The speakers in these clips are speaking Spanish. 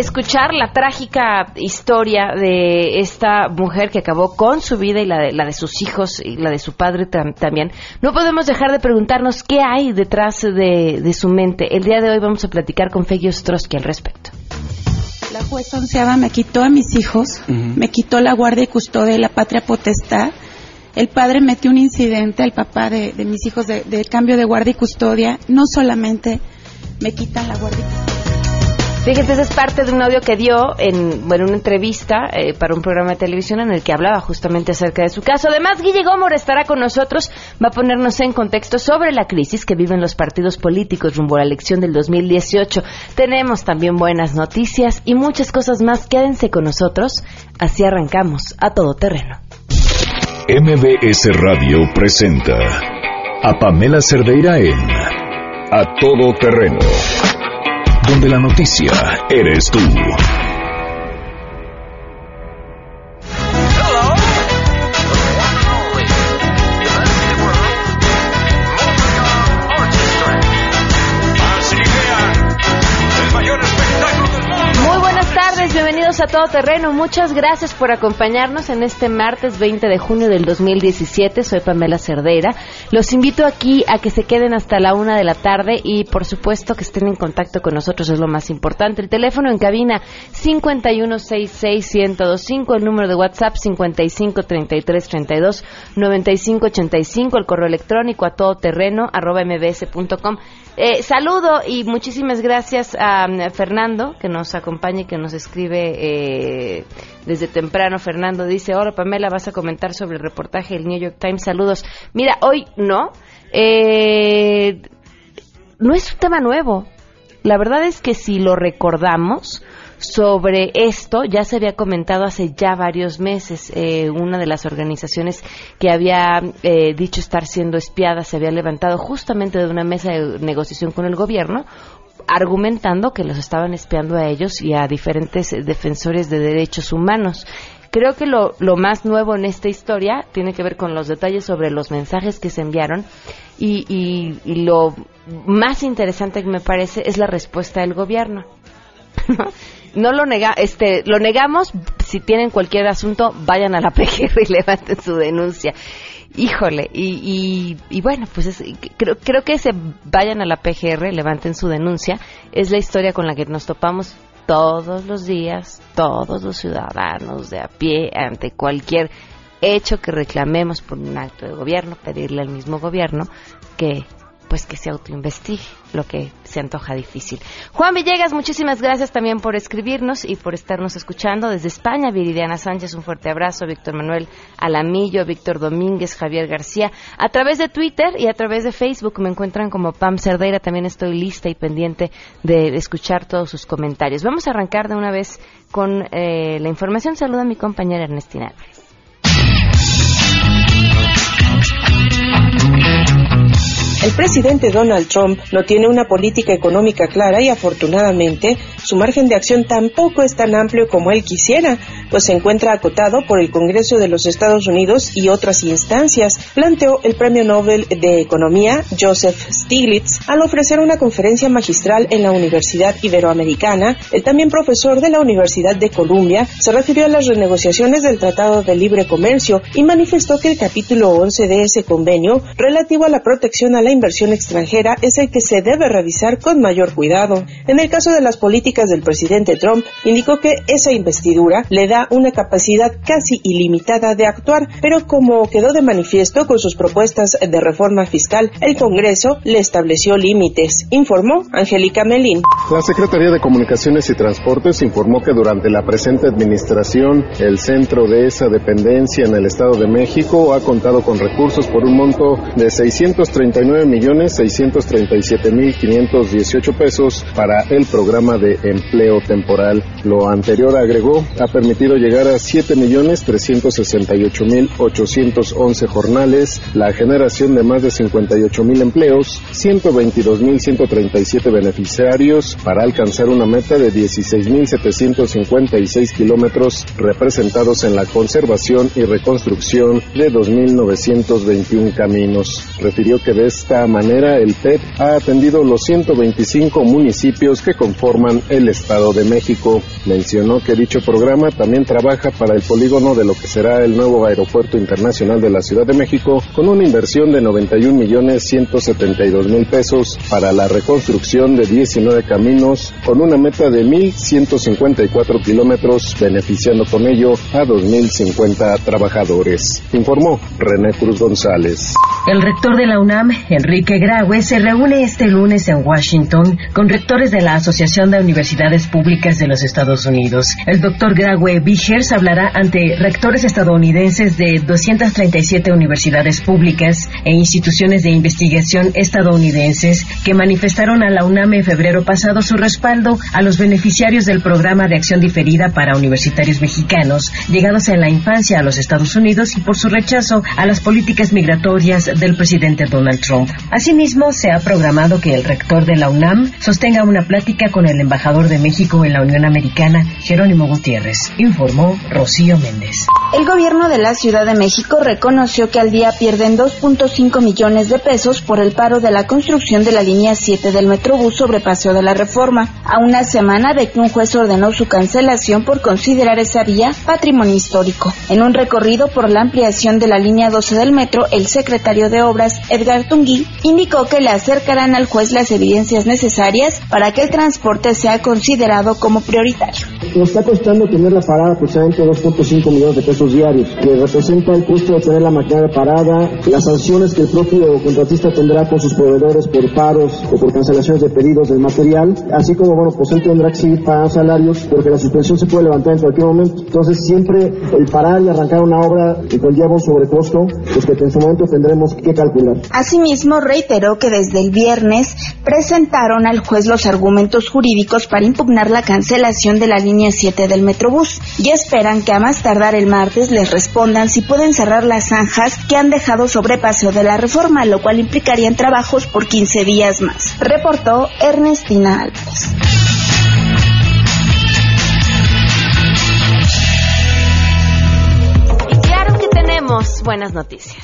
escuchar la trágica historia de esta mujer que acabó con su vida y la de, la de sus hijos y la de su padre también, no podemos dejar de preguntarnos qué hay detrás de, su mente. El día de hoy vamos a platicar con Feggy Ostrowski al respecto. La jueza onceava me quitó a mis hijos, me quitó la guardia y custodia y la patria potestad. El padre metió un incidente al papá de, mis hijos de, de, cambio de guardia y custodia. No solamente me quitan la guardia y custodia Fíjense, esa es parte de un audio que dio en bueno, una entrevista eh, para un programa de televisión en el que hablaba justamente acerca de su caso. Además, Guille Gómez estará con nosotros, va a ponernos en contexto sobre la crisis que viven los partidos políticos rumbo a la elección del 2018. Tenemos también buenas noticias y muchas cosas más. Quédense con nosotros, así arrancamos a todo terreno. MBS Radio presenta a Pamela Cerdeira en A Todo Terreno donde la noticia eres tú. A Todo Terreno. Muchas gracias por acompañarnos en este martes 20 de junio del 2017. Soy Pamela Cerdera. Los invito aquí a que se queden hasta la una de la tarde y, por supuesto, que estén en contacto con nosotros, es lo más importante. El teléfono en cabina 5166125, el número de WhatsApp 5533329585, el correo electrónico a todoterreno arroba mbs.com. Eh, saludo y muchísimas gracias a um, Fernando que nos acompaña y que nos escribe eh, desde temprano. Fernando dice, hola Pamela, vas a comentar sobre el reportaje del New York Times. Saludos. Mira, hoy no. Eh, no es un tema nuevo. La verdad es que si lo recordamos, sobre esto ya se había comentado hace ya varios meses. Eh, una de las organizaciones que había eh, dicho estar siendo espiada se había levantado justamente de una mesa de negociación con el gobierno argumentando que los estaban espiando a ellos y a diferentes defensores de derechos humanos. Creo que lo, más nuevo en esta historia tiene que ver con los detalles sobre los mensajes que se enviaron y, y lo más interesante que me parece es la respuesta del gobierno. no lo nega, este, lo negamos. Si tienen cualquier asunto, vayan a la PGR y levanten su denuncia. Híjole, y, y, bueno, pues creo, creo que se vayan a la PGR, levanten su denuncia. Es la historia con la que nos topamos todos los días, todos los ciudadanos de a pie, ante cualquier hecho que reclamemos por un acto de gobierno, pedirle al mismo gobierno que pues que se autoinvestigue, lo que se antoja difícil. Juan Villegas, muchísimas gracias también por escribirnos y por estarnos escuchando desde España. Viridiana Sánchez, un fuerte abrazo. Víctor Manuel Alamillo, Víctor Domínguez, Javier García. A través de Twitter y a través de Facebook me encuentran como Pam Cerdeira. También estoy lista y pendiente de escuchar todos sus comentarios. Vamos a arrancar de una vez con eh, la información. Saluda a mi compañera Ernestina Álvarez. El presidente Donald Trump no tiene una política económica clara y afortunadamente su margen de acción tampoco es tan amplio como él quisiera, pues se encuentra acotado por el Congreso de los Estados Unidos y otras instancias, planteó el Premio Nobel de Economía Joseph Stiglitz al ofrecer una conferencia magistral en la Universidad Iberoamericana. El también profesor de la Universidad de Columbia se refirió a las renegociaciones del Tratado de Libre Comercio y manifestó que el capítulo 11 de ese convenio relativo a la protección a la inversión extranjera es el que se debe revisar con mayor cuidado. En el caso de las políticas del presidente Trump, indicó que esa investidura le da una capacidad casi ilimitada de actuar, pero como quedó de manifiesto con sus propuestas de reforma fiscal, el Congreso le estableció límites, informó Angélica Melín. La Secretaría de Comunicaciones y Transportes informó que durante la presente administración, el centro de esa dependencia en el Estado de México ha contado con recursos por un monto de 639 millones 637 mil 518 pesos para el programa de empleo temporal. Lo anterior agregó ha permitido llegar a 7 millones 368 mil 811 jornales, la generación de más de 58 mil empleos, 122 mil 137 beneficiarios para alcanzar una meta de 16 mil 756 kilómetros representados en la conservación y reconstrucción de 2.921 caminos. Refirió que de esta manera, el PEP ha atendido los 125 municipios que conforman el Estado de México. Mencionó que dicho programa también trabaja para el polígono de lo que será el nuevo Aeropuerto Internacional de la Ciudad de México con una inversión de 91 millones 172 mil pesos para la reconstrucción de 19 caminos con una meta de 1.154 kilómetros, beneficiando con ello a 2.050 trabajadores. Informó René Cruz González. El rector de la UNAM, Enrique Graue, se reúne este lunes en Washington con rectores de la Asociación de Universidades Públicas de los Estados Unidos. El doctor Graue Vigers hablará ante rectores estadounidenses de 237 universidades públicas e instituciones de investigación estadounidenses que manifestaron a la UNAM en febrero pasado su respaldo a los beneficiarios del programa de acción diferida para universitarios mexicanos llegados en la infancia a los Estados Unidos y por su rechazo a las políticas migratorias del presidente Donald Trump. Asimismo, se ha programado que el rector de la UNAM sostenga una plática con el embajador de México en la Unión Americana, Jerónimo Gutiérrez, informó Rocío Méndez. El gobierno de la Ciudad de México reconoció que al día pierden 2.5 millones de pesos por el paro de la construcción de la línea 7 del Metrobús sobre Paseo de la Reforma, a una semana de que un juez ordenó su cancelación por considerar esa vía patrimonio histórico. En un recorrido por la ampliación de la línea 12 del metro, el secretario de Obras, Edgar Tungui, indicó que le acercarán al juez las evidencias necesarias para que el transporte sea considerado como prioritario. Nos está costando tener la parada aproximadamente 2.5 millones de pesos diarios, que representa el costo de tener la maquinaria parada, las sanciones que el propio contratista tendrá con sus proveedores por paros o por cancelaciones de pedidos del material, así como, bueno, pues él tendrá que seguir pagando salarios porque la suspensión se puede levantar en cualquier momento. Entonces, siempre el parar y arrancar una obra conlleva un sobrecosto, pues que en su momento tendremos que calcular. Asimismo, reiteró que desde el viernes presentaron al juez los argumentos jurídicos para impugnar la cancelación de la línea 7 del Metrobús y esperan que a más tardar el martes les respondan si pueden cerrar las zanjas que han dejado sobre Paseo de la Reforma, lo cual implicarían trabajos por 15 días más. Reportó Ernestina Álvarez. Y claro que tenemos buenas noticias.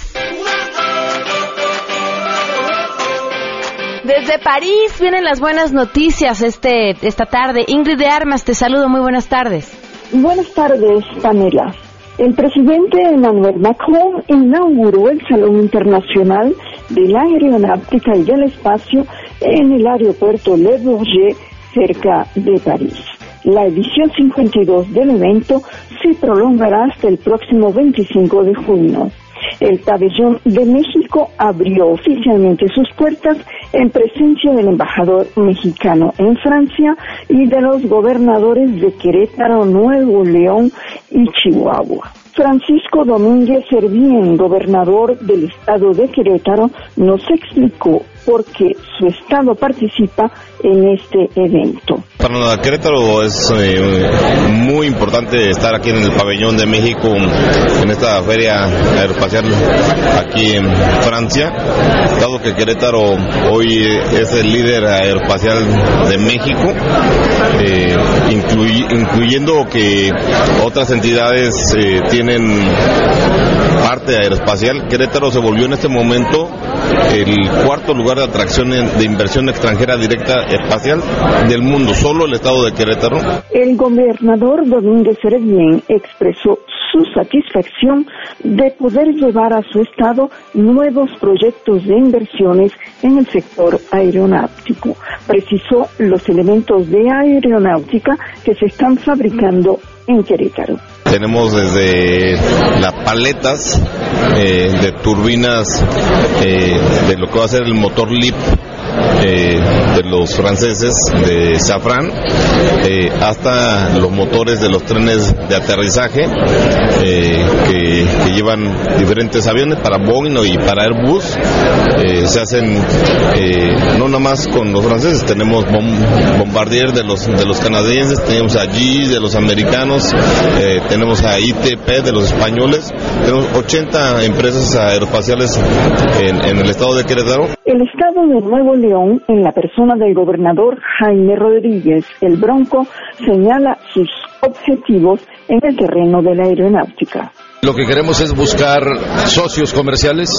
Desde París vienen las buenas noticias este esta tarde. Ingrid de Armas, te saludo, muy buenas tardes. Buenas tardes, Pamela. El presidente Emmanuel Macron inauguró el Salón Internacional de la Aeronáutica y del Espacio en el aeropuerto Le Bourget, cerca de París. La edición 52 del evento se prolongará hasta el próximo 25 de junio. El pabellón de México abrió oficialmente sus puertas en presencia del embajador mexicano en Francia y de los gobernadores de Querétaro, Nuevo León y Chihuahua. Francisco Domínguez Servín, gobernador del estado de Querétaro, nos explicó por qué su estado participa en este evento. Para Querétaro es eh, muy importante estar aquí en el pabellón de México, en esta feria aeroespacial aquí en Francia, dado que Querétaro hoy es el líder aeroespacial de México, eh, incluy, incluyendo que otras entidades eh, tienen parte aeroespacial. Querétaro se volvió en este momento el cuarto lugar de atracción de inversión extranjera directa espacial del mundo, solo el estado de Querétaro. El gobernador Domínguez Heredien expresó su satisfacción de poder llevar a su estado nuevos proyectos de inversiones en el sector aeronáutico. Precisó los elementos de aeronáutica que se están fabricando en Querétaro. Tenemos desde las paletas eh, de turbinas eh, de lo que va a ser el motor LIP eh, de los franceses de Safran eh, hasta los motores de los trenes de aterrizaje eh, que, que, llevan diferentes aviones para Boeing y para Airbus. Se hacen no nada más con los franceses tenemos bom, Bombardier de los de los canadienses tenemos allí de los americanos tenemos a ITP de los españoles tenemos 80 empresas aeroespaciales en, en el estado de Querétaro. El estado de Nuevo León, en la persona del gobernador Jaime Rodríguez el Bronco, señala sus objetivos en el terreno de la aeronáutica. Lo que queremos es buscar socios comerciales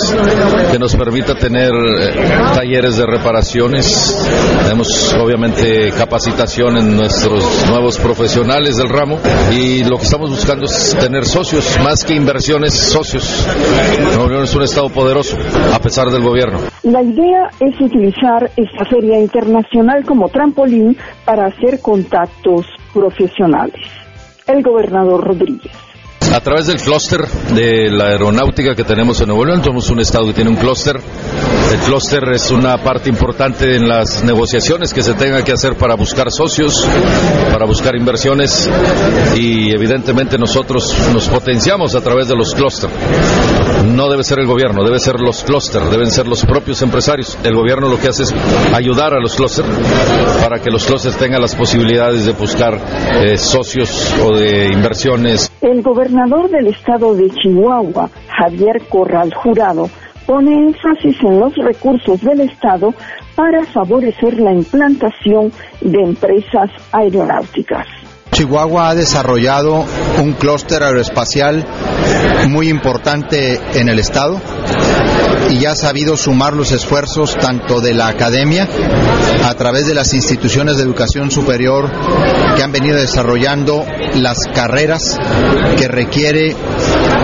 que nos permita tener eh, talleres de reparaciones. Tenemos obviamente capacitación en nuestros nuevos profesionales del ramo y lo que estamos buscando es tener socios, más que inversiones, socios. Nuevo León es un estado poderoso a pesar del gobierno. La idea es utilizar esta feria internacional como trampolín para hacer contactos profesionales. El gobernador Rodríguez. A través del clúster de la aeronáutica que tenemos en Nuevo León, somos un estado que tiene un clúster. El clúster es una parte importante en las negociaciones que se tenga que hacer para buscar socios, para buscar inversiones y evidentemente nosotros nos potenciamos a través de los clúster. No debe ser el gobierno, debe ser los clúster, deben ser los propios empresarios. El gobierno lo que hace es ayudar a los clúster para que los clústeres tengan las posibilidades de buscar eh, socios o de inversiones. El gobernador del estado de Chihuahua, Javier Corral Jurado, pone énfasis en los recursos del Estado para favorecer la implantación de empresas aeronáuticas. Chihuahua ha desarrollado un clúster aeroespacial muy importante en el estado y ya ha sabido sumar los esfuerzos tanto de la academia a través de las instituciones de educación superior que han venido desarrollando las carreras que requiere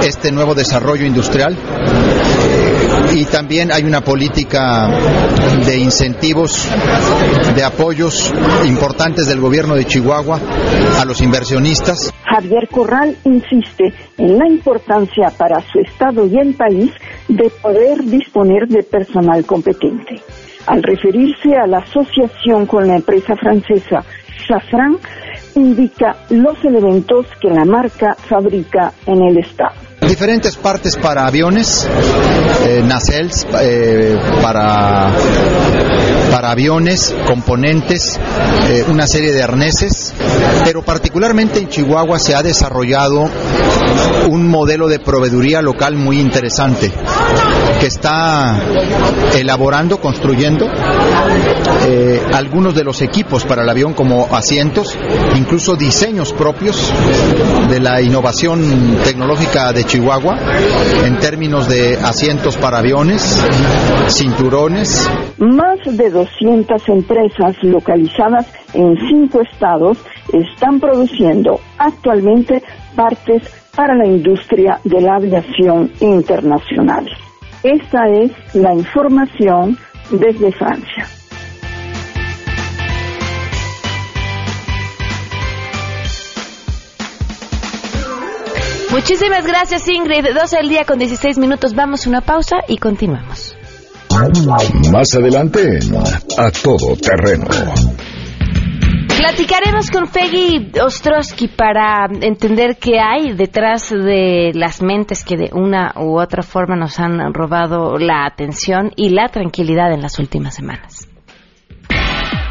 este nuevo desarrollo industrial y también hay una política de incentivos, de apoyos importantes del gobierno de Chihuahua a los inversionistas. Javier Corral insiste en la importancia para su estado y el país de poder disponer de personal competente. Al referirse a la asociación con la empresa francesa Safran, indica los elementos que la marca fabrica en el estado diferentes partes para aviones, eh, nacelles eh, para, para aviones, componentes, eh, una serie de arneses, pero particularmente en Chihuahua se ha desarrollado un modelo de proveeduría local muy interesante que está elaborando, construyendo eh, algunos de los equipos para el avión como asientos, incluso diseños propios de la innovación tecnológica de Chihuahua en términos de asientos para aviones, cinturones. Más de 200 empresas localizadas en cinco estados están produciendo actualmente partes para la industria de la aviación internacional. Esta es la información desde Francia. Muchísimas gracias Ingrid. 12 al día con 16 minutos. Vamos a una pausa y continuamos. Más adelante A Todo Terreno. Platicaremos con Peggy Ostrowski para entender qué hay detrás de las mentes que de una u otra forma nos han robado la atención y la tranquilidad en las últimas semanas.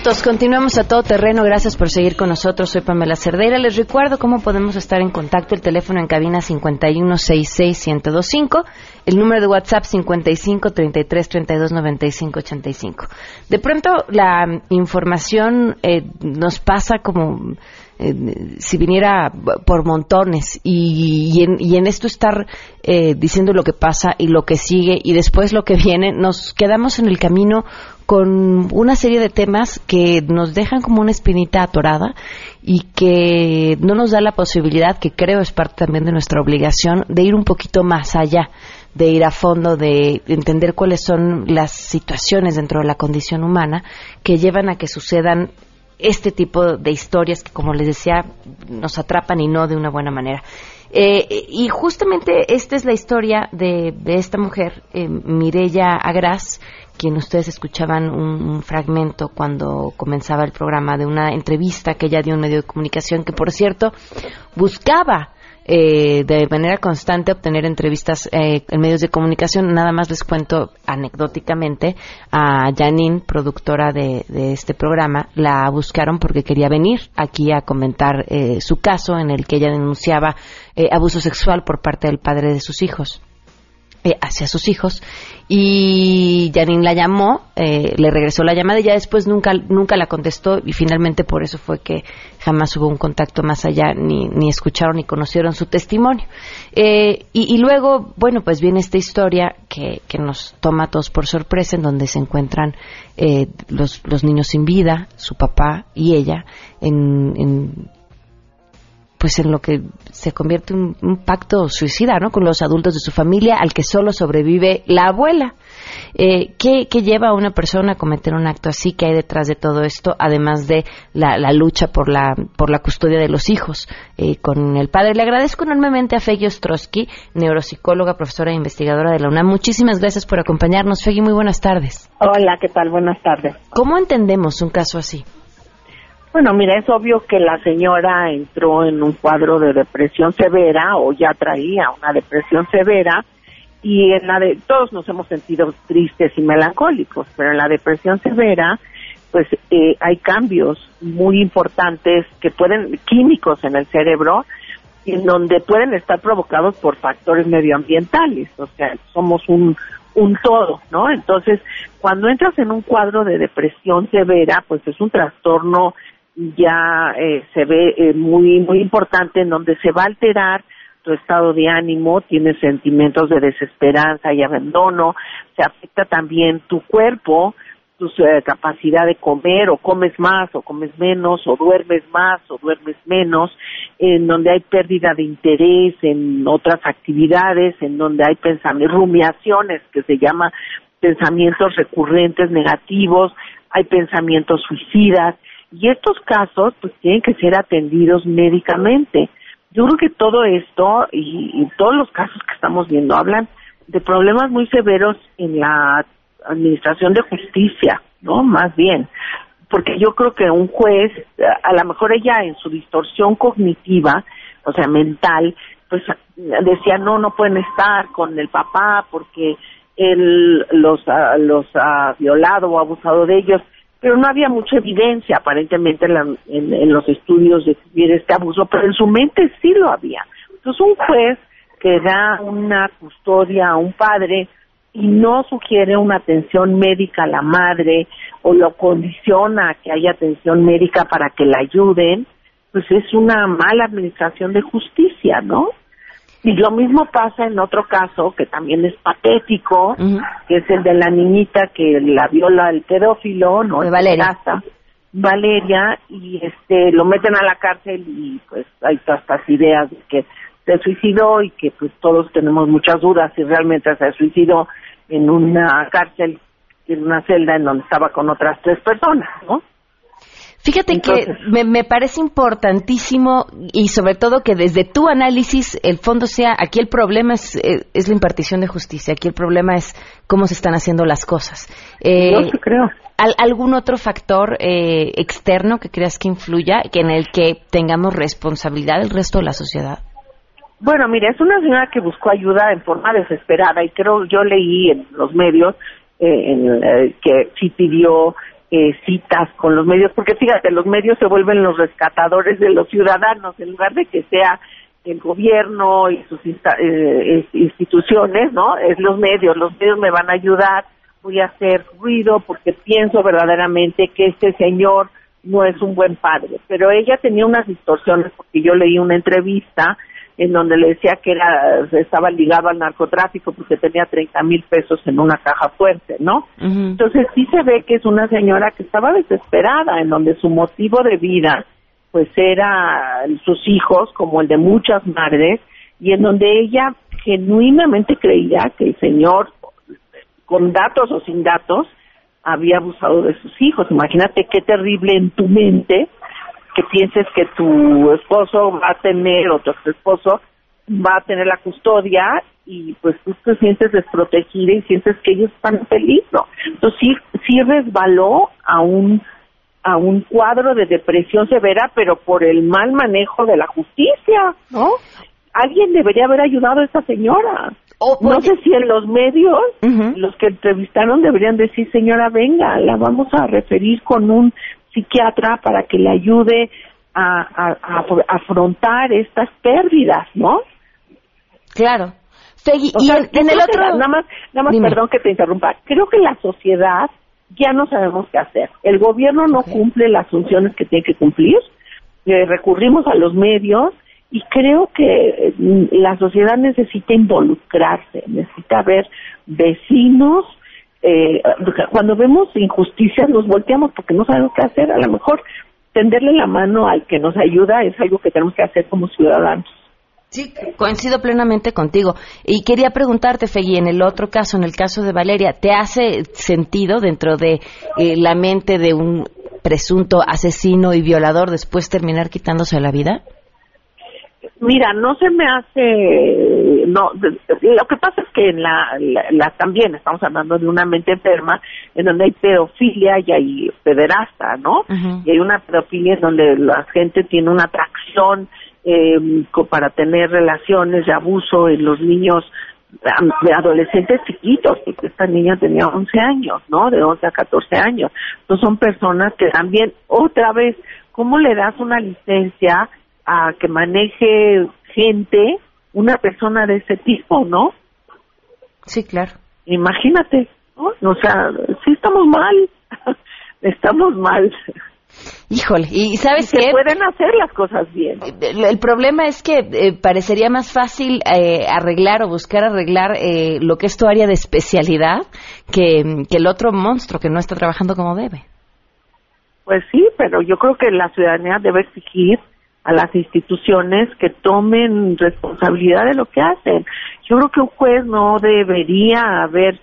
Minutos. Continuamos a todo terreno. Gracias por seguir con nosotros. Soy Pamela Cerdeira. Les recuerdo cómo podemos estar en contacto. El teléfono en cabina 5166125. El número de WhatsApp 5533329585. De pronto la información eh, nos pasa como eh, si viniera por montones y, en, esto estar eh, diciendo lo que pasa y lo que sigue y después lo que viene, nos quedamos en el camino con una serie de temas que nos dejan como una espinita atorada y que no nos da la posibilidad, que creo es parte también de nuestra obligación, de ir un poquito más allá, de ir a fondo, de entender cuáles son las situaciones dentro de la condición humana que llevan a que sucedan este tipo de historias que, como les decía, nos atrapan y no de una buena manera. Eh, y justamente esta es la historia de, esta mujer, eh, Mirella Agras, quien ustedes escuchaban un, fragmento cuando comenzaba el programa de una entrevista que ella dio en un medio de comunicación, que por cierto buscaba eh, de manera constante obtener entrevistas eh, en medios de comunicación. Nada más les cuento anecdóticamente a Janine, productora de, este programa, la buscaron porque quería venir aquí a comentar eh, su caso en el que ella denunciaba abuso sexual por parte del padre de sus hijos. Eh, hacia sus hijos y Janine la llamó, eh, le regresó la llamada y ya después nunca, nunca la contestó y finalmente por eso fue que jamás hubo un contacto más allá, ni, ni escucharon ni conocieron su testimonio. Eh, y, luego, bueno, pues viene esta historia que, que nos toma a todos por sorpresa, en donde se encuentran los, los niños sin vida, su papá y ella, en, en pues en lo que se convierte en un, pacto suicida, ¿no? Con los adultos de su familia, al que solo sobrevive la abuela. Eh, ¿qué, lleva a una persona a cometer un acto así? ¿Qué hay detrás de todo esto? Además de la, lucha por la, por la custodia de los hijos eh, con el padre. Le agradezco enormemente a Feggy Ostrowski, neuropsicóloga, profesora e investigadora de la UNAM. Muchísimas gracias por acompañarnos. Feggy, muy buenas tardes. Hola, ¿qué tal? Buenas tardes. ¿Cómo entendemos un caso así? Bueno, mira, es obvio que la señora entró en un cuadro de depresión severa o ya traía una depresión severa y en la de todos nos hemos sentido tristes y melancólicos, pero en la depresión severa pues eh, hay cambios muy importantes que pueden químicos en el cerebro en donde pueden estar provocados por factores medioambientales, o sea, somos un un todo, ¿no? Entonces, cuando entras en un cuadro de depresión severa, pues es un trastorno ya eh, se ve eh, muy muy importante en donde se va a alterar tu estado de ánimo, tienes sentimientos de desesperanza y abandono, se afecta también tu cuerpo, tu eh, capacidad de comer o comes más o comes menos o duermes más o duermes menos, en donde hay pérdida de interés en otras actividades, en donde hay pensamientos, rumiaciones que se llama pensamientos recurrentes negativos, hay pensamientos suicidas, y estos casos pues tienen que ser atendidos médicamente. Yo creo que todo esto y, todos los casos que estamos viendo hablan de problemas muy severos en la administración de justicia, ¿no? Más bien, porque yo creo que un juez, a lo mejor ella en su distorsión cognitiva, o sea, mental, pues decía, no, no pueden estar con el papá porque él los, los ha violado o abusado de ellos pero no había mucha evidencia aparentemente en, los estudios de este abuso, pero en su mente sí lo había. Entonces un juez que da una custodia a un padre y no sugiere una atención médica a la madre o lo condiciona a que haya atención médica para que la ayuden, pues es una mala administración de justicia, ¿no? Y lo mismo pasa en otro caso que también es patético, que es el de la niñita que la viola el pedófilo, ¿no? De Valeria. Valeria, y este lo meten a la cárcel y pues hay todas estas ideas de que se suicidó y que pues todos tenemos muchas dudas si realmente se suicidó en una cárcel, en una celda en donde estaba con otras tres personas, ¿no? Fíjate que me, parece importantísimo y sobre todo que desde tu análisis el fondo sea, aquí el problema es, eh, es la impartición de justicia, aquí el problema es cómo se están haciendo las cosas. Eh, Yo creo. ¿Algún otro factor eh, externo que creas que influya, que en el que tengamos responsabilidad el resto de la sociedad? Bueno, mira, es una señora que buscó ayuda en forma desesperada y creo, yo leí en los medios eh, que sí pidió eh, citas con los medios, porque fíjate, los medios se vuelven los rescatadores de los ciudadanos, en lugar de que sea el gobierno y sus eh, instituciones, ¿no? Es los medios, los medios me van a ayudar, voy a hacer ruido porque pienso verdaderamente que este señor no es un buen padre, pero ella tenía unas distorsiones porque yo leí una entrevista en donde le decía que era estaba ligado al narcotráfico porque tenía 30 mil pesos en una caja fuerte, ¿no? Entonces sí se ve que es una señora que estaba desesperada, en donde su motivo de vida pues era sus hijos, como el de muchas madres, y en donde ella genuinamente creía que el señor, con datos o sin datos, había abusado de sus hijos. Imagínate qué terrible en tu mente que pienses que tu esposo va a tener o tu esposo va a tener la custodia y pues tú te sientes desprotegida y sientes que ellos están en peligro. Entonces sí, sí resbaló a un a un cuadro de depresión severa, pero por el mal manejo de la justicia, ¿no? Alguien debería haber ayudado a esta señora. no sé si en los medios, los que entrevistaron deberían decir, señora, venga, la vamos a referir con un psiquiatra para que le ayude a, a afrontar estas pérdidas, ¿no? Claro. y en, el otro... nada más, nada más perdón que te interrumpa. Creo que la sociedad ya no sabemos qué hacer. El gobierno no cumple las funciones que tiene que cumplir. Eh, recurrimos a los medios y creo que mm, la sociedad necesita involucrarse, necesita ver vecinos. Eh, cuando vemos injusticias nos volteamos porque no sabemos qué hacer. A lo mejor tenderle la mano al que nos ayuda es algo que tenemos que hacer como ciudadanos. Sí, coincido plenamente contigo. Y quería preguntarte, Fegui, en el otro caso, en el caso de Valeria, ¿te hace sentido dentro de eh, la mente de un presunto asesino y violador después terminar quitándose la vida? Mira, no se me hace, no, lo que pasa es que en la, la, también estamos hablando de una mente enferma en donde hay pedofilia y hay pederasta, ¿no? Y hay una pedofilia en donde la gente tiene una atracción eh, para tener relaciones de abuso en los niños de adolescentes chiquitos, porque esta niña tenía 11 años, ¿no? De 11 a 14 años. Entonces son personas que también, otra vez, ¿cómo le das una licencia a que maneje gente, una persona de ese tipo, ¿no? Sí, claro. Imagínate, ¿no? O sea, sí estamos mal, estamos mal. Híjole, y ¿sabes qué? pueden hacer las cosas bien. El, problema es que eh, parecería más fácil eh, arreglar o buscar arreglar eh, lo que es tu área de especialidad que, que el otro monstruo que no está trabajando como debe. Pues sí, pero yo creo que la ciudadanía debe exigir a las instituciones que tomen responsabilidad de lo que hacen. Yo creo que un juez no debería haber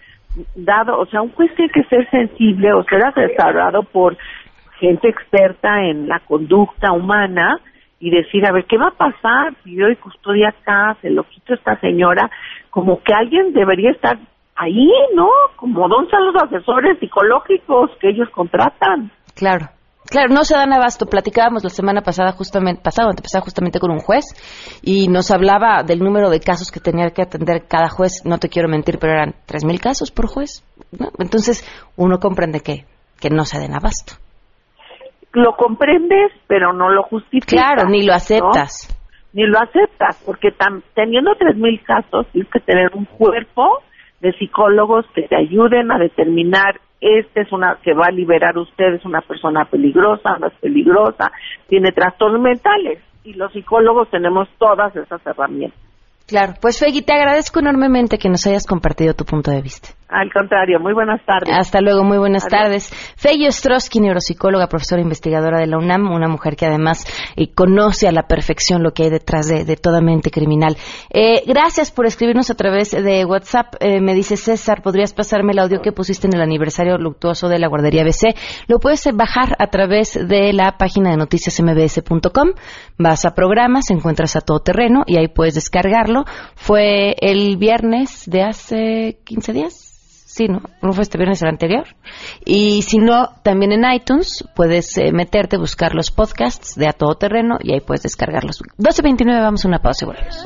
dado, o sea, un juez tiene que ser sensible o ser asesorado por gente experta en la conducta humana y decir, a ver, ¿qué va a pasar si yo doy custodia acá, se lo quito a esta señora? Como que alguien debería estar ahí, ¿no? Como don son los asesores psicológicos que ellos contratan. Claro. Claro, no se dan abasto. Platicábamos la semana pasada justamente, pasado, antepasada justamente con un juez y nos hablaba del número de casos que tenía que atender cada juez. No te quiero mentir, pero eran tres mil casos por juez. Entonces uno comprende que, que no se den abasto lo comprendes, pero no lo justificas. Claro, ni lo aceptas. Ni lo aceptas, porque teniendo tres mil casos, tienes que tener un cuerpo de psicólogos que te ayuden a determinar este es una que va a liberar usted es una persona peligrosa, es peligrosa, tiene trastornos mentales y los psicólogos tenemos todas esas herramientas. Claro, pues Fegui, te agradezco enormemente que nos hayas compartido tu punto de vista. Al contrario, muy buenas tardes. Hasta luego, muy buenas tardes. Fegui Ostrowski, neuropsicóloga, profesora investigadora de la UNAM, una mujer que además eh, conoce a la perfección lo que hay detrás de, toda mente criminal. Eh, gracias por escribirnos a través de WhatsApp. Eh, me dice César, ¿podrías pasarme el audio que pusiste en el aniversario luctuoso de la guardería BC? Lo puedes bajar a través de la página de noticiasmbs.com. Vas a programas, encuentras a todo terreno y ahí puedes descargarlo. Fue el viernes de hace 15 días Sí, ¿no? ¿No fue este viernes el anterior? Y si no, también en iTunes puedes eh, meterte, buscar los podcasts de A Todo Terreno y ahí puedes descargarlos. 12.29, vamos a una pausa y volvemos.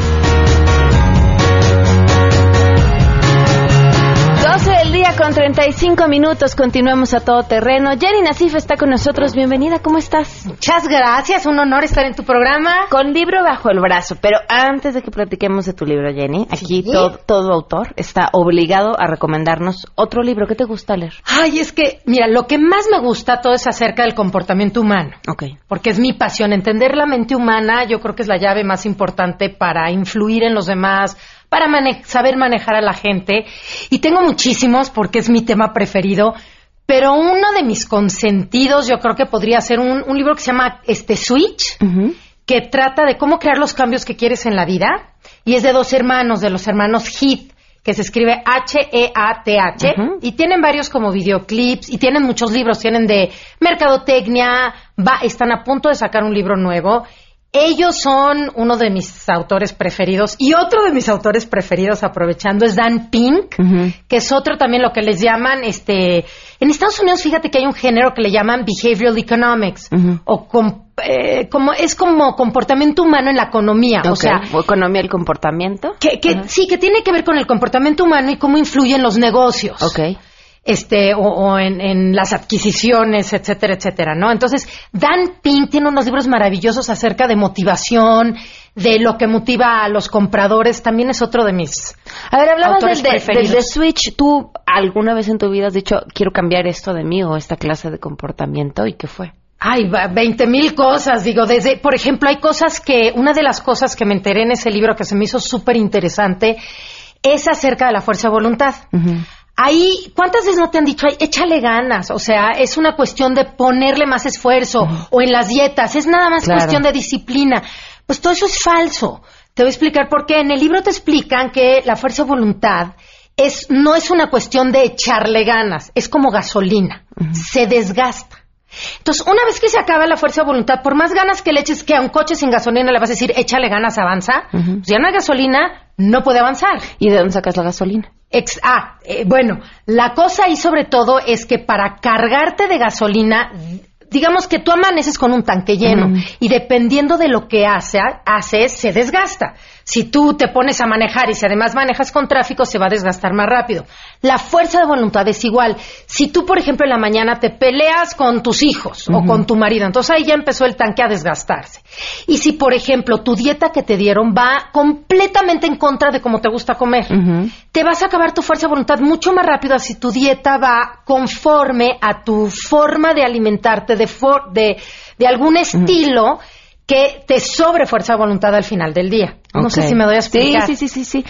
12 del día con con 35 minutos, continuamos a todo terreno. Jenny Nasif está con nosotros, bienvenida, ¿cómo estás? Muchas gracias, un honor estar en tu programa. Con libro bajo el brazo, pero antes de que platiquemos de tu libro, Jenny, aquí todo, todo autor está obligado a recomendarnos otro libro. ¿Qué te gusta leer? Ay, es que, mira, lo que más me gusta todo es acerca del comportamiento humano. Ok. Porque es mi pasión. Entender la mente humana, yo creo que es la llave más importante para influir en los demás, para saber manejar a la gente. Y tengo muchísimos porque es mi tema preferido. Pero uno de mis consentidos, yo creo que podría ser un, libro que se llama este Switch, que trata de cómo crear los cambios que quieres en la vida. Y es de dos hermanos, de los hermanos Heath, que se escribe H-E-A-T-H, y tienen varios como videoclips, y tienen muchos libros, tienen de mercadotecnia, va, están a punto de sacar un libro nuevo, ellos son uno de mis autores preferidos y otro de mis autores preferidos, aprovechando, es Dan Pink, que es otro también lo que les llaman, este, en Estados Unidos, fíjate que hay un género que le llaman behavioral economics, o eh, como es como comportamiento humano en la economía, o sea, o economía del comportamiento. Que, que sí, que tiene que ver con el comportamiento humano y cómo influyen los negocios. Okay este, o, en, las adquisiciones, etcétera, etcétera, ¿no? Entonces, Dan Pink tiene unos libros maravillosos acerca de motivación, de lo que motiva a los compradores, también es otro de mis. A ver, hablabas del de, Switch. ¿Tú alguna vez en tu vida has dicho, quiero cambiar esto de mí o esta clase de comportamiento? ¿Y qué fue? Ay, veinte mil cosas, digo, desde, por ejemplo, hay cosas que, una de las cosas que me enteré en ese libro que se me hizo súper interesante es acerca de la fuerza de voluntad. Ahí, ¿cuántas veces no te han dicho, échale ganas? O sea, es una cuestión de ponerle más esfuerzo, o en las dietas, es nada más cuestión de disciplina. Pues todo eso es falso. Te voy a explicar por qué. En el libro te explican que la fuerza de voluntad es, no es una cuestión de echarle ganas, es como gasolina, se desgasta. Entonces, una vez que se acaba la fuerza de voluntad, por más ganas que le eches que a un coche sin gasolina le vas a decir, échale ganas, avanza, Si pues ya no hay gasolina, no puede avanzar. ¿Y de dónde sacas la gasolina? ah, eh, bueno, la cosa ahí sobre todo es que para cargarte de gasolina, digamos que tú amaneces con un tanque lleno y dependiendo de lo que hace, haces, se desgasta. Si tú te pones a manejar y si además manejas con tráfico, se va a desgastar más rápido. La fuerza de voluntad es igual. Si tú, por ejemplo, en la mañana te peleas con tus hijos o con tu marido, entonces ahí ya empezó el tanque a desgastarse. Y si, por ejemplo, tu dieta que te dieron va completamente en contra de cómo te gusta comer, te vas a acabar tu fuerza de voluntad mucho más rápido si tu dieta va conforme a tu forma de alimentarte, de, de, de algún estilo que te sobre fuerza de voluntad al final del día. No sé si me doy a explicar. Sí, sí, sí, sí,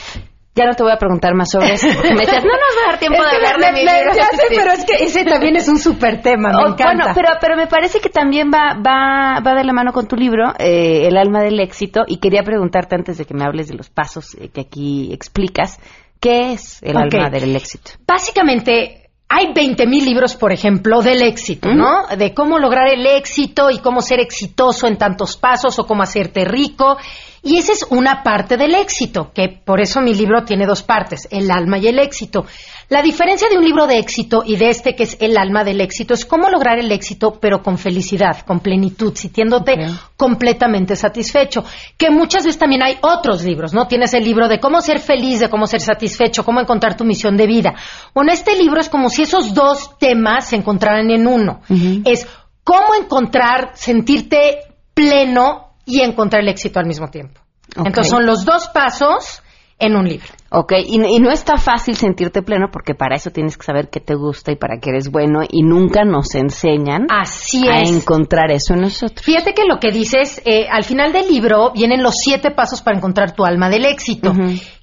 Ya no te voy a preguntar más sobre eso, porque me decías, no nos va a dar tiempo de hablar de mi libro. Ya sé, pero es que ese también es un súper tema, me oh, encanta. Bueno, pero, pero me parece que también va, va, va de la mano con tu libro, eh, El alma del éxito, y quería preguntarte antes de que me hables de los pasos eh, que aquí explicas, ¿qué es el alma del éxito? Básicamente, hay 20.000 libros, por ejemplo, del éxito, ¿no? De cómo lograr el éxito y cómo ser exitoso en tantos pasos o cómo hacerte rico. Y esa es una parte del éxito, que por eso mi libro tiene dos partes, el alma y el éxito. La diferencia de un libro de éxito y de este que es el alma del éxito es cómo lograr el éxito, pero con felicidad, con plenitud, sintiéndote completamente satisfecho. Que muchas veces también hay otros libros, ¿no? Tienes el libro de cómo ser feliz, de cómo ser satisfecho, cómo encontrar tu misión de vida. Bueno, este libro es como si esos dos temas se encontraran en uno. Es cómo encontrar, sentirte pleno y encontrar el éxito al mismo tiempo. Entonces son los dos pasos en un libro. Ok, y, no está fácil sentirte pleno porque para eso tienes que saber qué te gusta y para qué eres bueno y nunca nos enseñan Así a encontrar eso en nosotros. Fíjate que lo que dices, eh, al final del libro vienen los siete pasos para encontrar tu alma del éxito.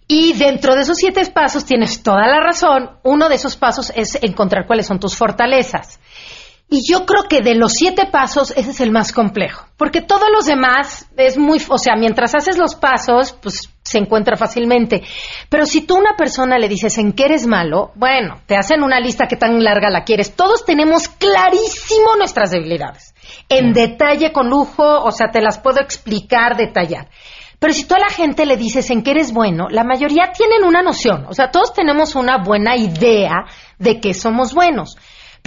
Y dentro de esos siete pasos tienes toda la razón. Uno de esos pasos es encontrar cuáles son tus fortalezas. Y yo creo que de los siete pasos, ese es el más complejo. Porque todos los demás es muy, o sea, mientras haces los pasos, pues se encuentra fácilmente. Pero si tú a una persona le dices en qué eres malo, bueno, te hacen una lista que tan larga la quieres. Todos tenemos clarísimo nuestras debilidades. En detalle, con lujo, o sea, te las puedo explicar, detallar. Pero si tú a la gente le dices en qué eres bueno, la mayoría tienen una noción. O sea, todos tenemos una buena idea de que somos buenos.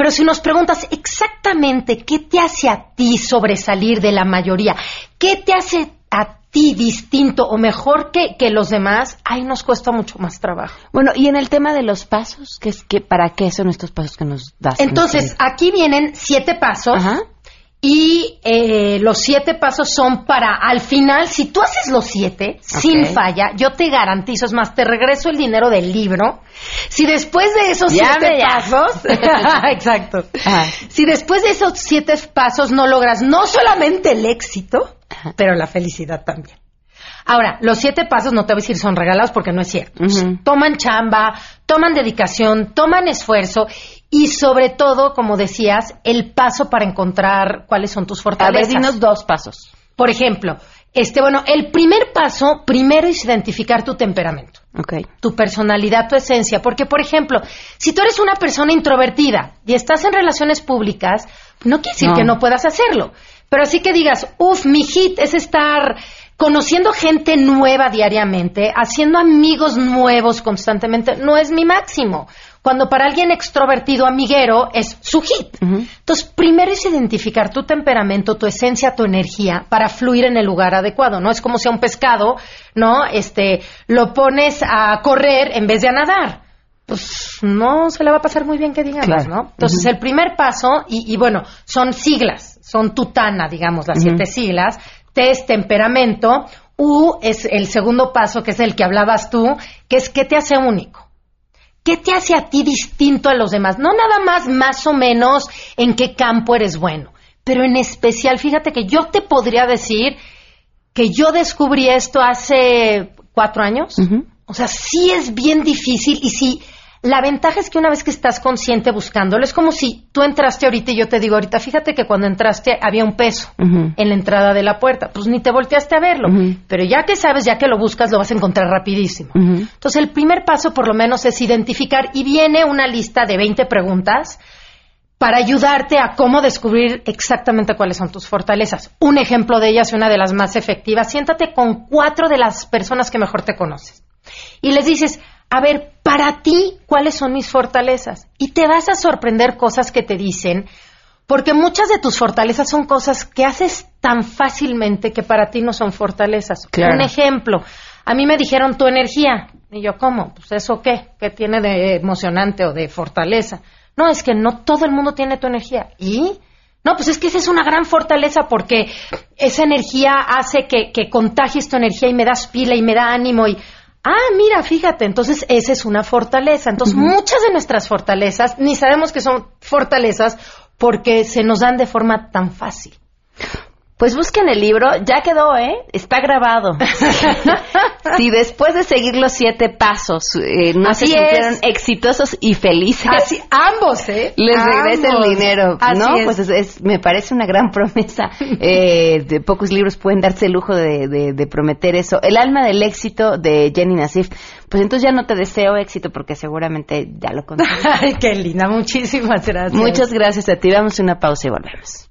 Pero si nos preguntas exactamente qué te hace a ti sobresalir de la mayoría, qué te hace a ti distinto o mejor que, que los demás, ahí nos cuesta mucho más trabajo. Bueno, y en el tema de los pasos, ¿qué es, que, ¿para qué son estos pasos que nos das? Entonces, aquí vienen siete pasos. Y eh, los siete pasos son para, al final, si tú haces los siete, sin falla, yo te garantizo, es más, te regreso el dinero del libro. Si después de esos siete pasos, exacto, si después de esos siete pasos no logras no solamente el éxito, pero la felicidad también. Ahora, los siete pasos no te voy a decir son regalados porque no es cierto. Toman chamba, toman dedicación, toman esfuerzo y sobre todo, como decías, el paso para encontrar cuáles son tus fortalezas. A ver, dinos dos pasos. Por ejemplo, este, bueno, el primer paso, primero es identificar tu temperamento. Okay. Tu personalidad, tu esencia. Porque, por ejemplo, si tú eres una persona introvertida y estás en relaciones públicas, no quiere decir que no puedas hacerlo. Pero así que digas, uff, mi hit es estar conociendo gente nueva diariamente, haciendo amigos nuevos constantemente, no es mi máximo. Cuando para alguien extrovertido, amiguero, es su hit. Entonces, primero es identificar tu temperamento, tu esencia, tu energía para fluir en el lugar adecuado, ¿no? Es como si a un pescado, ¿no? Este, lo pones a correr en vez de a nadar. Pues no se le va a pasar muy bien que digamos, ¿no? Entonces, el primer paso, y, bueno, son siglas, son tutana, digamos, las siete siglas. T es temperamento, U es el segundo paso, que es el que hablabas tú, que es qué te hace único. ¿Qué te hace a ti distinto a los demás? No nada más más o menos en qué campo eres bueno, pero en especial, fíjate que yo te podría decir que yo descubrí esto hace cuatro años. O sea, sí es bien difícil y sí la ventaja es que una vez que estás consciente buscándolo, es como si tú entraste ahorita y yo te digo ahorita, fíjate que cuando entraste había un peso en la entrada de la puerta, pues ni te volteaste a verlo, pero ya que sabes, ya que lo buscas, lo vas a encontrar rapidísimo. Entonces el primer paso por lo menos es identificar y viene una lista de 20 preguntas para ayudarte a cómo descubrir exactamente cuáles son tus fortalezas. Un ejemplo de ellas una de las más efectivas, siéntate con cuatro de las personas que mejor te conoces. Y les dices, a ver, para ti, ¿cuáles son mis fortalezas? Y te vas a sorprender cosas que te dicen, porque muchas de tus fortalezas son cosas que haces tan fácilmente que para ti no son fortalezas. Un ejemplo, a mí me dijeron tu energía. Y yo, ¿cómo? Pues eso qué? ¿Qué tiene de emocionante o de fortaleza? No, es que no todo el mundo tiene tu energía. ¿Y? No, pues es que esa es una gran fortaleza porque esa energía hace que, que contagies tu energía y me das pila y me da ánimo y Ah, mira, fíjate, entonces esa es una fortaleza. Entonces, muchas de nuestras fortalezas ni sabemos que son fortalezas porque se nos dan de forma tan fácil. Pues busquen el libro, ya quedó, ¿eh? Está grabado. si después de seguir los siete pasos eh, no se sintieron exitosos y felices, Así, ambos, ¿eh? Les regresa el dinero, ¿no? Pues es, me parece una gran promesa. Eh, de pocos libros pueden darse el lujo de, prometer eso. El alma del éxito de Jenny Nassif. Pues entonces ya no te deseo éxito porque seguramente ya lo conseguiste. Ay, qué linda, muchísimas gracias. Muchas gracias a ti. Vamos a una pausa y volvemos.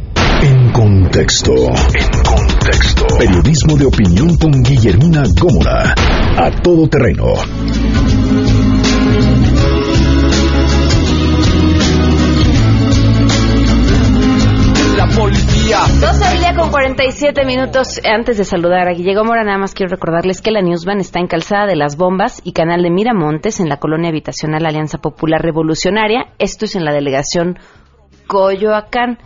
En contexto. En contexto. Periodismo de opinión con Guillermina Gómora. A todo terreno. La policía. 12 del día con 47 minutos. Antes de saludar a Guillermo Mora, nada más quiero recordarles que la Newsvan está en Calzada de las Bombas y Canal de Miramontes, en la colonia habitacional Alianza Popular Revolucionaria. Esto es en la delegación Coyoacán.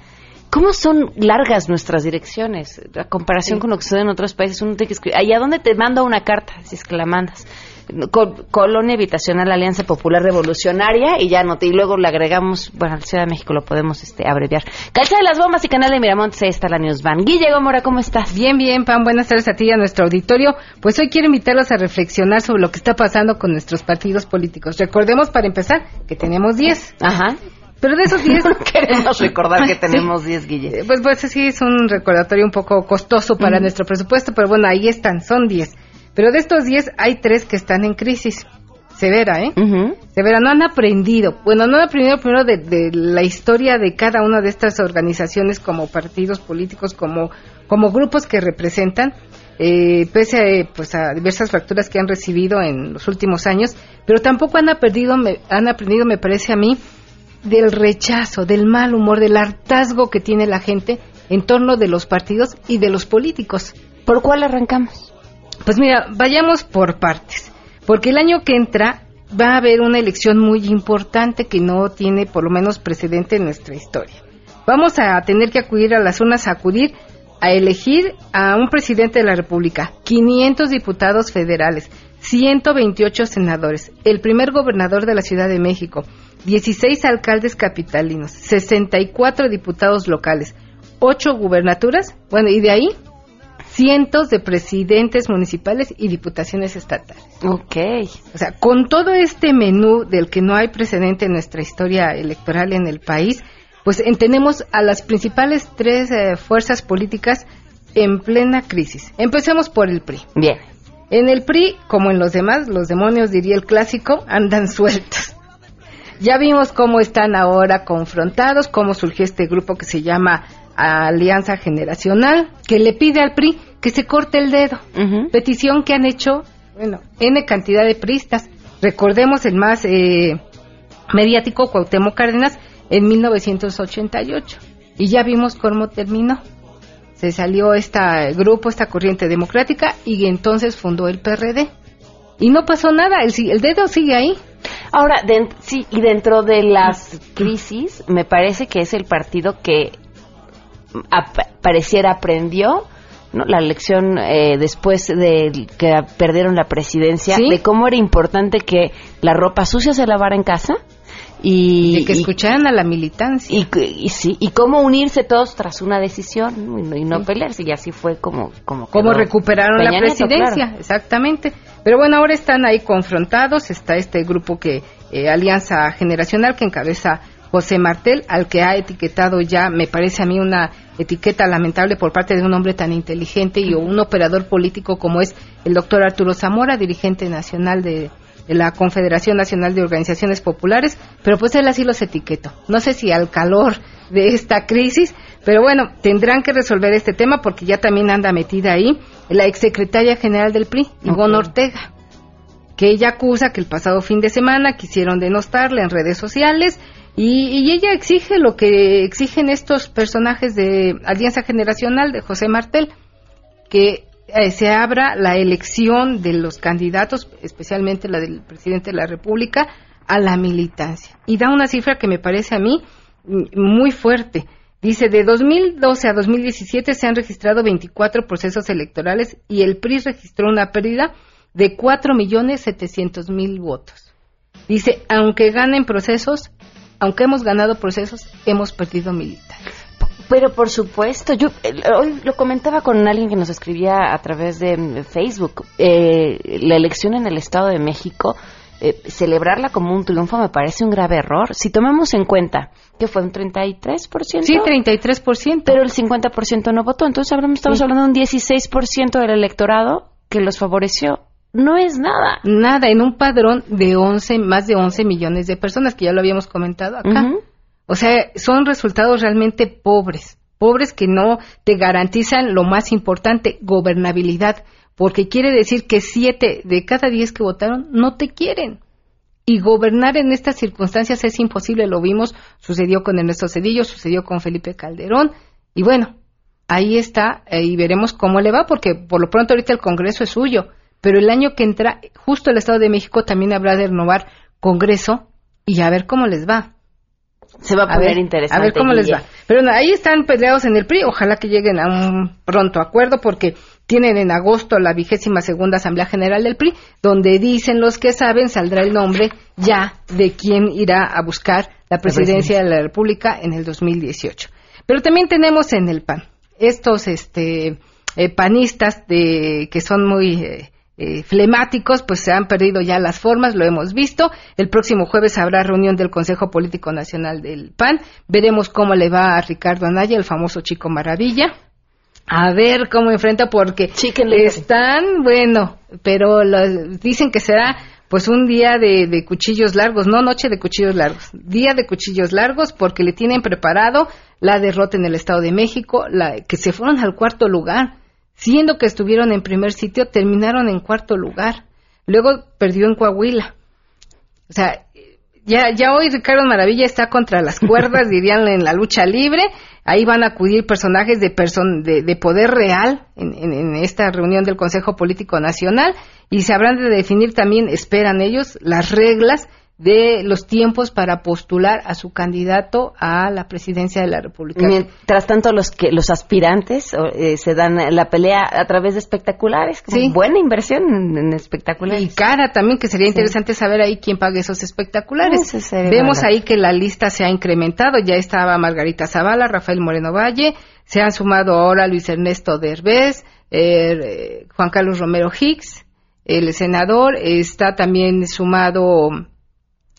¿Cómo son largas nuestras direcciones? A comparación con lo que sucede en otros países, uno tiene que escribir. ¿Allá dónde te mando una carta? Si es que la mandas. Colonia Habitacional Alianza Popular Revolucionaria y ya noté. Y luego le agregamos, bueno, Ciudad de México lo podemos este, abreviar. Calza de las Bombas y Canal de Miramontes, ahí está la Newsvan. Guille Mora, ¿cómo estás? Bien, bien, Pam. Buenas tardes a ti y a nuestro auditorio. Pues hoy quiero invitarlos a reflexionar sobre lo que está pasando con nuestros partidos políticos. Recordemos, para empezar, que tenemos 10. Ajá. Pero de esos 10... queremos recordar que tenemos 10, Guille. Pues, pues sí, es un recordatorio un poco costoso para nuestro presupuesto, pero bueno, ahí están, son 10. Pero de estos 10 hay 3 que están en crisis. severa, ¿eh? Severa, no han aprendido. Bueno, no han aprendido primero de, de, la historia de cada una de estas organizaciones como partidos políticos, como, como grupos que representan, eh, pese a, pues, a diversas fracturas que han recibido en los últimos años, pero tampoco han aprendido, me, han aprendido, me parece a mí, del rechazo, del mal humor, del hartazgo que tiene la gente en torno de los partidos y de los políticos. ¿Por cuál arrancamos? Pues mira, vayamos por partes, porque el año que entra va a haber una elección muy importante que no tiene por lo menos precedente en nuestra historia. Vamos a tener que acudir a las urnas a acudir a elegir a un presidente de la República, 500 diputados federales, 128 senadores, el primer gobernador de la Ciudad de México, 16 alcaldes capitalinos, 64 diputados locales, 8 gubernaturas, bueno, y de ahí cientos de presidentes municipales y diputaciones estatales. Ok. O sea, con todo este menú del que no hay precedente en nuestra historia electoral en el país, pues tenemos a las principales tres eh, fuerzas políticas en plena crisis. Empecemos por el PRI. Bien. En el PRI, como en los demás, los demonios, diría el clásico, andan sueltos. Ya vimos cómo están ahora confrontados, cómo surgió este grupo que se llama Alianza Generacional, que le pide al PRI que se corte el dedo. Petición que han hecho, bueno, N cantidad de priistas. Recordemos el más eh, mediático, Cuauhtémoc Cárdenas, en 1988. Y ya vimos cómo terminó. Se salió este grupo, esta corriente democrática, y entonces fundó el PRD. Y no pasó nada, el, el dedo sigue ahí. Ahora, sí, y dentro de las crisis, me parece que es el partido que pareciera aprendió ¿no? la elección eh, después de que perdieron la presidencia, de cómo era importante que la ropa sucia se lavara en casa. Y, de que escucharan a la militancia. Y, sí, y cómo unirse todos tras una decisión y no, pelearse. Y así fue como... Como, como recuperaron la presidencia, exactamente. Pero bueno, ahora están ahí confrontados. Está este grupo que eh, Alianza Generacional que encabeza José Martel, al que ha etiquetado ya, me parece a mí una etiqueta lamentable por parte de un hombre tan inteligente y un operador político como es el doctor Arturo Zamora, dirigente nacional de, la Confederación Nacional de Organizaciones Populares, pero pues él así los etiquetó. No sé si al calor de esta crisis, pero bueno, tendrán que resolver este tema porque ya también anda metida ahí la exsecretaria general del PRI, Ivonne Ortega, que ella acusa que el pasado fin de semana quisieron denostarle en redes sociales y, ella exige lo que exigen estos personajes de Alianza Generacional de José Martel, que eh, se abra la elección de los candidatos, especialmente la del presidente de la República, a la militancia. Y da una cifra que me parece a mí mm, muy fuerte. Dice, de 2012 a 2017 se han registrado 24 procesos electorales y el PRI registró una pérdida de 4.700.000 votos. Dice, aunque ganen procesos, aunque hemos ganado procesos, hemos perdido militares. Pero por supuesto, yo hoy lo comentaba con alguien que nos escribía a través de mm, Facebook. Eh, la elección en el Estado de México, eh, celebrarla como un triunfo me parece un grave error. Si tomamos en cuenta que fue un 33%. Sí, 33%. Pero el 50% no votó. Entonces estamos hablando de un 16% del electorado que los favoreció no es nada. Nada, en un padrón de 11, más de 11 millones de personas, que ya lo habíamos comentado acá. O sea, son resultados realmente pobres, pobres que no te garantizan lo más importante, gobernabilidad, porque quiere decir que 7 de cada 10 que votaron no te quieren. Y gobernar en estas circunstancias es imposible, lo vimos, sucedió con Ernesto Cedillo, sucedió con Felipe Calderón, y bueno, ahí está, eh, y veremos cómo le va, porque por lo pronto ahorita el Congreso es suyo pero el año que entra, justo el Estado de México también habrá de renovar Congreso y a ver cómo les va. Se va a poner interesante. A ver cómo les va. Pero ahí están peleados en el PRI, ojalá que lleguen a un pronto acuerdo porque tienen en agosto la vigésima segunda Asamblea General del PRI, donde dicen los que saben saldrá el nombre ya de quién irá a buscar la presidencia de la República en el 2018. Pero también tenemos en el PAN estos este eh, panistas de que son muy eh, eh, flemáticos, pues se han perdido ya las formas, lo hemos visto. El próximo jueves habrá reunión del Consejo Político Nacional del PAN. Veremos cómo le va a Ricardo Anaya, el famoso chico maravilla. A ver cómo enfrenta, porque están, bueno, pero dicen que será pues un día de, de, cuchillos largos, no noche de cuchillos largos, día de cuchillos largos porque le tienen preparado la derrota en el Estado de México, la, que se fueron al cuarto lugar, siendo que estuvieron en primer sitio, terminaron en cuarto lugar, luego perdió en Coahuila. O sea, ya, ya hoy Ricardo Maravilla está contra las cuerdas, dirían en la lucha libre. Ahí van a acudir personajes de, de, poder real en, en, esta reunión del Consejo Político Nacional y se habrán de definir también, esperan ellos, las reglas de los tiempos para postular a su candidato a la presidencia de la República. Mientras tanto, los que los aspirantes eh, se dan la pelea a través de espectaculares, sí. buena inversión en, espectaculares. Y cara también, que sería interesante saber ahí quién paga esos espectaculares. Vemos ahí que la lista se ha incrementado, ya estaba Margarita Zavala, Rafael Moreno Valle, se han sumado ahora Luis Ernesto Derbez, eh, Juan Carlos Romero Hicks, el senador, está también sumado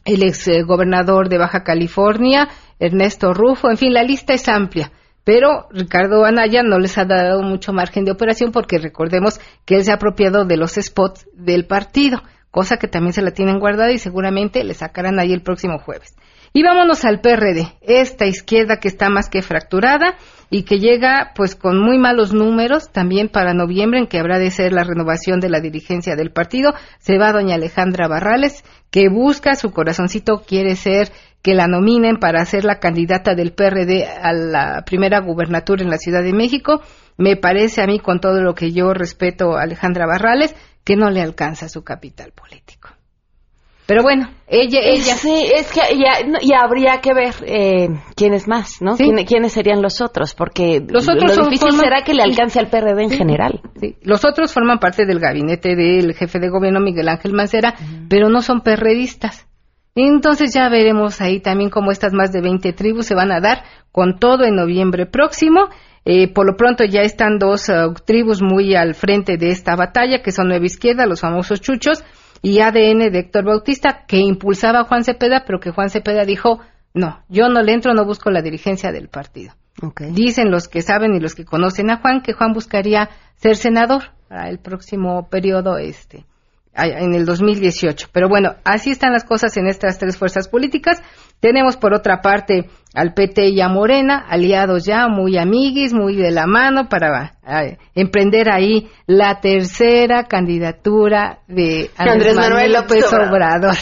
el ex eh, gobernador de Baja California, Ernesto Rufo, en fin, la lista es amplia. Pero Ricardo Anaya no les ha dado mucho margen de operación porque recordemos que él se ha apropiado de los spots del partido, cosa que también se la tienen guardada y seguramente le sacarán ahí el próximo jueves. Y vámonos al PRD, esta izquierda que está más que fracturada y que llega pues con muy malos números también para noviembre en que habrá de ser la renovación de la dirigencia del partido. Se va doña Alejandra Barrales que busca su corazoncito quiere ser que la nominen para ser la candidata del PRD a la primera gubernatura en la Ciudad de México. Me parece a mí con todo lo que yo respeto a Alejandra Barrales que no le alcanza su capital político. Pero bueno, ella, ella. Sí, es que ya, habría que ver eh, quiénes más, ¿no? ¿Quiénes, serían los otros? Porque los otros lo difícil será que le alcance al PRD en general. Los otros forman parte del gabinete del jefe de gobierno Miguel Ángel Mancera, pero no son perredistas. Entonces ya veremos ahí también cómo estas más de 20 tribus se van a dar con todo en noviembre próximo. Eh, por lo pronto ya están dos uh, tribus muy al frente de esta batalla, que son Nueva Izquierda, los famosos chuchos, y ADN de Héctor Bautista, que impulsaba a Juan Cepeda, pero que Juan Cepeda dijo, no, yo no le entro, no busco la dirigencia del partido. Dicen los que saben y los que conocen a Juan que Juan buscaría ser senador para el próximo periodo este en el 2018. Pero bueno, así están las cosas en estas tres fuerzas políticas. Tenemos por otra parte al PT y a Morena, aliados ya, muy amiguis, muy de la mano para emprender ahí la tercera candidatura de Andrés, Manuel López Obrador.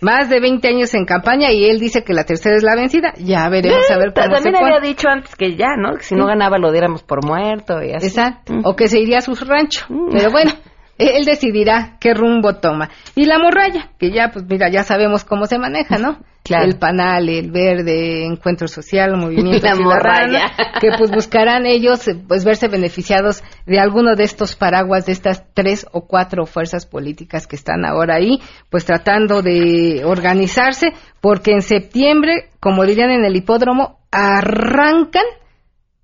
Más de 20 años en campaña y él dice que la tercera es la vencida. Ya veremos a ver cómo También había dicho antes que ya, ¿no? Que si no ganaba lo diéramos por muerto y así. Exacto. O que se iría a su rancho. Pero bueno, él decidirá qué rumbo toma. Y la morralla, que ya, pues mira, ya sabemos cómo se maneja, ¿no? El panal, el verde, encuentro social, movimiento ciudadano, que pues buscarán ellos, pues verse beneficiados de alguno de estos paraguas de estas tres o cuatro fuerzas políticas que están ahora ahí, pues tratando de organizarse, porque en septiembre, como dirían en el hipódromo, arrancan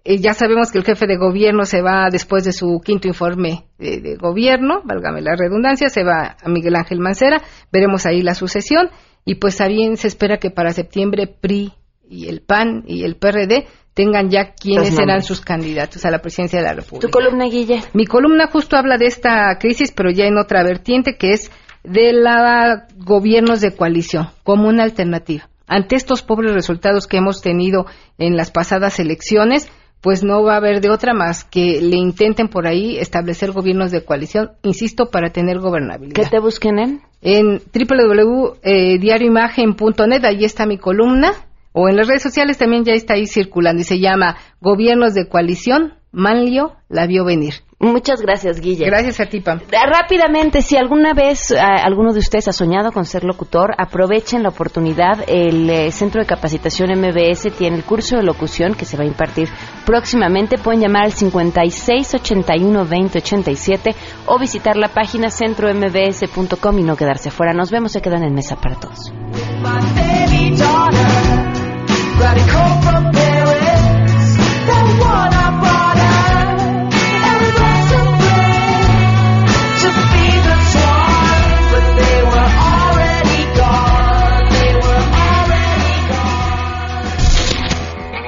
eh, ya sabemos que el jefe de gobierno se va después de su quinto informe de, gobierno, válgame la redundancia, se va a Miguel Ángel Mancera, veremos ahí la sucesión y pues también se espera que para septiembre PRI y el PAN y el PRD tengan ya quiénes serán sus candidatos a la presidencia de la República. ¿Tu columna, Guille? Mi columna justo habla de esta crisis, pero ya en otra vertiente, que es de la gobiernos de coalición, como una alternativa. Ante estos pobres resultados que hemos tenido en las pasadas elecciones, pues no va a haber de otra más que le intenten por ahí establecer gobiernos de coalición, insisto, para tener gobernabilidad. ¿Qué te busquen en? En www.diarioimagen.net, ahí está mi columna, o en las redes sociales también ya está ahí circulando y se llama Gobiernos de Coalición, Manlio la vio venir. Muchas gracias, Guille. Gracias a ti, Pam. Ah, rápidamente, si alguna vez ah, alguno de ustedes ha soñado con ser locutor, aprovechen la oportunidad. El eh, Centro de Capacitación MBS tiene el curso de locución que se va a impartir próximamente. Pueden llamar al 56 81 20 87 o visitar la página centrombs.com y no quedarse fuera. Nos vemos, se quedan en mesa para todos.